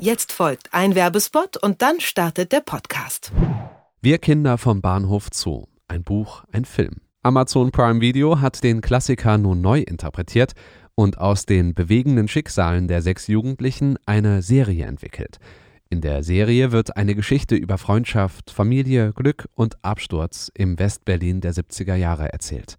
Jetzt folgt ein Werbespot und dann startet der Podcast. Wir Kinder vom Bahnhof Zoo. Ein Buch, ein Film. Amazon Prime Video hat den Klassiker nun neu interpretiert und aus den bewegenden Schicksalen der sechs Jugendlichen eine Serie entwickelt. In der Serie wird eine Geschichte über Freundschaft, Familie, Glück und Absturz im Westberlin der 70er Jahre erzählt.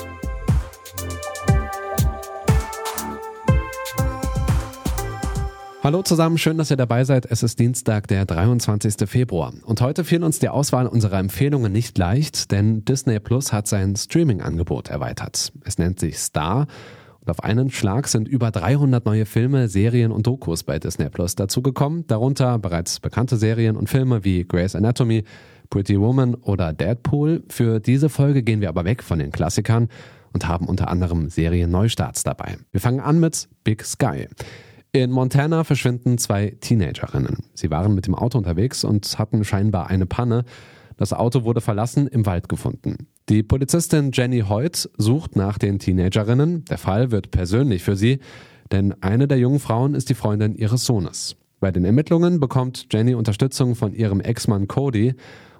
Hallo zusammen, schön, dass ihr dabei seid. Es ist Dienstag, der 23. Februar. Und heute fiel uns die Auswahl unserer Empfehlungen nicht leicht, denn Disney Plus hat sein Streaming-Angebot erweitert. Es nennt sich Star. Und auf einen Schlag sind über 300 neue Filme, Serien und Dokus bei Disney Plus dazugekommen, darunter bereits bekannte Serien und Filme wie Grey's Anatomy, Pretty Woman oder Deadpool. Für diese Folge gehen wir aber weg von den Klassikern und haben unter anderem Serien-Neustarts dabei. Wir fangen an mit Big Sky. In Montana verschwinden zwei Teenagerinnen. Sie waren mit dem Auto unterwegs und hatten scheinbar eine Panne. Das Auto wurde verlassen im Wald gefunden. Die Polizistin Jenny Hoyt sucht nach den Teenagerinnen. Der Fall wird persönlich für sie, denn eine der jungen Frauen ist die Freundin ihres Sohnes. Bei den Ermittlungen bekommt Jenny Unterstützung von ihrem Ex-Mann Cody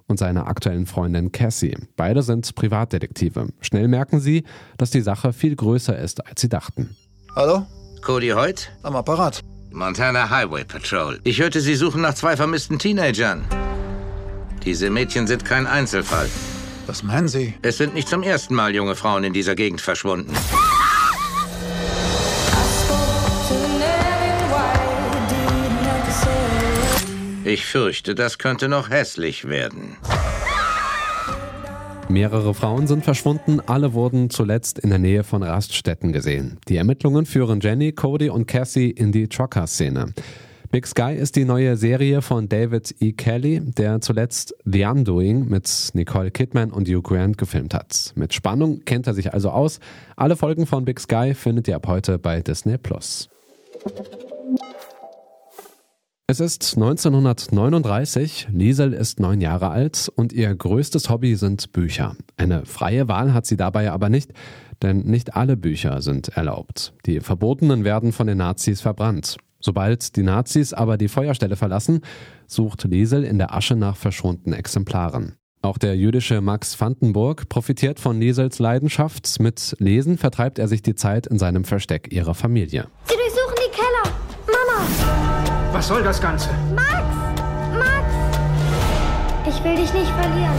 und seiner aktuellen Freundin Cassie. Beide sind Privatdetektive. Schnell merken sie, dass die Sache viel größer ist, als sie dachten. Hallo? Cody Hoyt? Am Apparat. Montana Highway Patrol. Ich hörte, Sie suchen nach zwei vermissten Teenagern. Diese Mädchen sind kein Einzelfall. Was meinen Sie? Es sind nicht zum ersten Mal junge Frauen in dieser Gegend verschwunden. Ich fürchte, das könnte noch hässlich werden. Mehrere Frauen sind verschwunden, alle wurden zuletzt in der Nähe von Raststätten gesehen. Die Ermittlungen führen Jenny, Cody und Cassie in die Trucker-Szene. Big Sky ist die neue Serie von David E. Kelly, der zuletzt The Undoing mit Nicole Kidman und Hugh Grant gefilmt hat. Mit Spannung kennt er sich also aus. Alle Folgen von Big Sky findet ihr ab heute bei Disney Plus. Es ist 1939, Liesel ist neun Jahre alt und ihr größtes Hobby sind Bücher. Eine freie Wahl hat sie dabei aber nicht, denn nicht alle Bücher sind erlaubt. Die verbotenen werden von den Nazis verbrannt. Sobald die Nazis aber die Feuerstelle verlassen, sucht Liesel in der Asche nach verschonten Exemplaren. Auch der jüdische Max Vandenburg profitiert von Liesels Leidenschaft. Mit Lesen vertreibt er sich die Zeit in seinem Versteck ihrer Familie. Sie durchsuchen! Was soll das Ganze? Max! Max! Ich will dich nicht verlieren.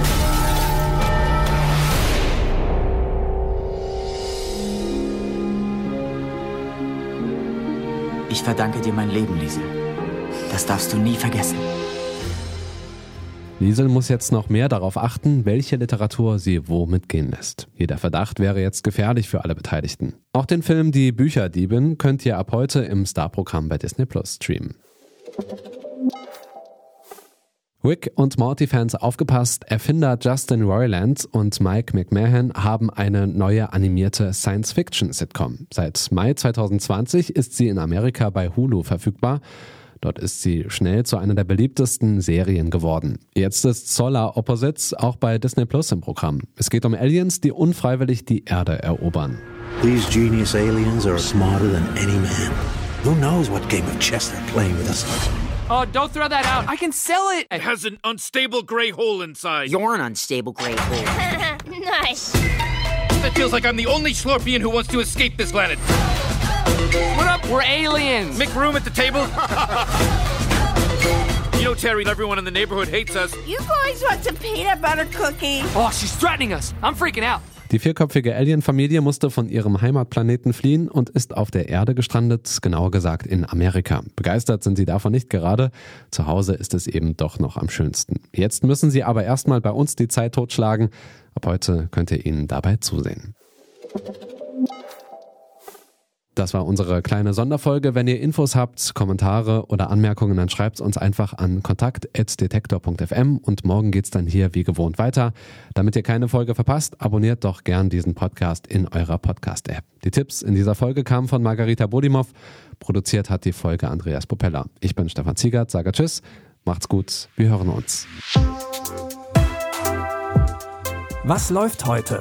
Ich verdanke dir mein Leben, Liesel. Das darfst du nie vergessen. Liesel muss jetzt noch mehr darauf achten, welche Literatur sie wo mitgehen lässt. Jeder Verdacht wäre jetzt gefährlich für alle Beteiligten. Auch den Film Die Bücherdiebin könnt ihr ab heute im Star-Programm bei Disney Plus streamen. Rick und Morty-Fans aufgepasst, Erfinder Justin Roiland und Mike McMahon haben eine neue animierte Science-Fiction-Sitcom. Seit Mai 2020 ist sie in Amerika bei Hulu verfügbar. Dort ist sie schnell zu einer der beliebtesten Serien geworden. Jetzt ist Solar Opposites auch bei Disney Plus im Programm. Es geht um Aliens, die unfreiwillig die Erde erobern. These genius aliens are smarter than any man. Who knows what game of chess they're playing with us? Oh, don't throw that out. I can sell it. It has an unstable gray hole inside. You're an unstable gray hole. nice. It feels like I'm the only Slorpian who wants to escape this planet. What up? We're aliens. Make room at the table. you know, Terry, everyone in the neighborhood hates us. You boys want some peanut butter cookie? Oh, she's threatening us. I'm freaking out. Die vierköpfige Alien-Familie musste von ihrem Heimatplaneten fliehen und ist auf der Erde gestrandet, genauer gesagt in Amerika. Begeistert sind sie davon nicht gerade. Zu Hause ist es eben doch noch am schönsten. Jetzt müssen sie aber erstmal bei uns die Zeit totschlagen. Ab heute könnt ihr ihnen dabei zusehen. Das war unsere kleine Sonderfolge. Wenn ihr Infos habt, Kommentare oder Anmerkungen, dann schreibt uns einfach an kontakt.detektor.fm und morgen geht's dann hier wie gewohnt weiter. Damit ihr keine Folge verpasst, abonniert doch gern diesen Podcast in eurer Podcast-App. Die Tipps in dieser Folge kamen von Margarita Bodimov. Produziert hat die Folge Andreas Popella. Ich bin Stefan Ziegert, sage Tschüss, macht's gut, wir hören uns. Was läuft heute?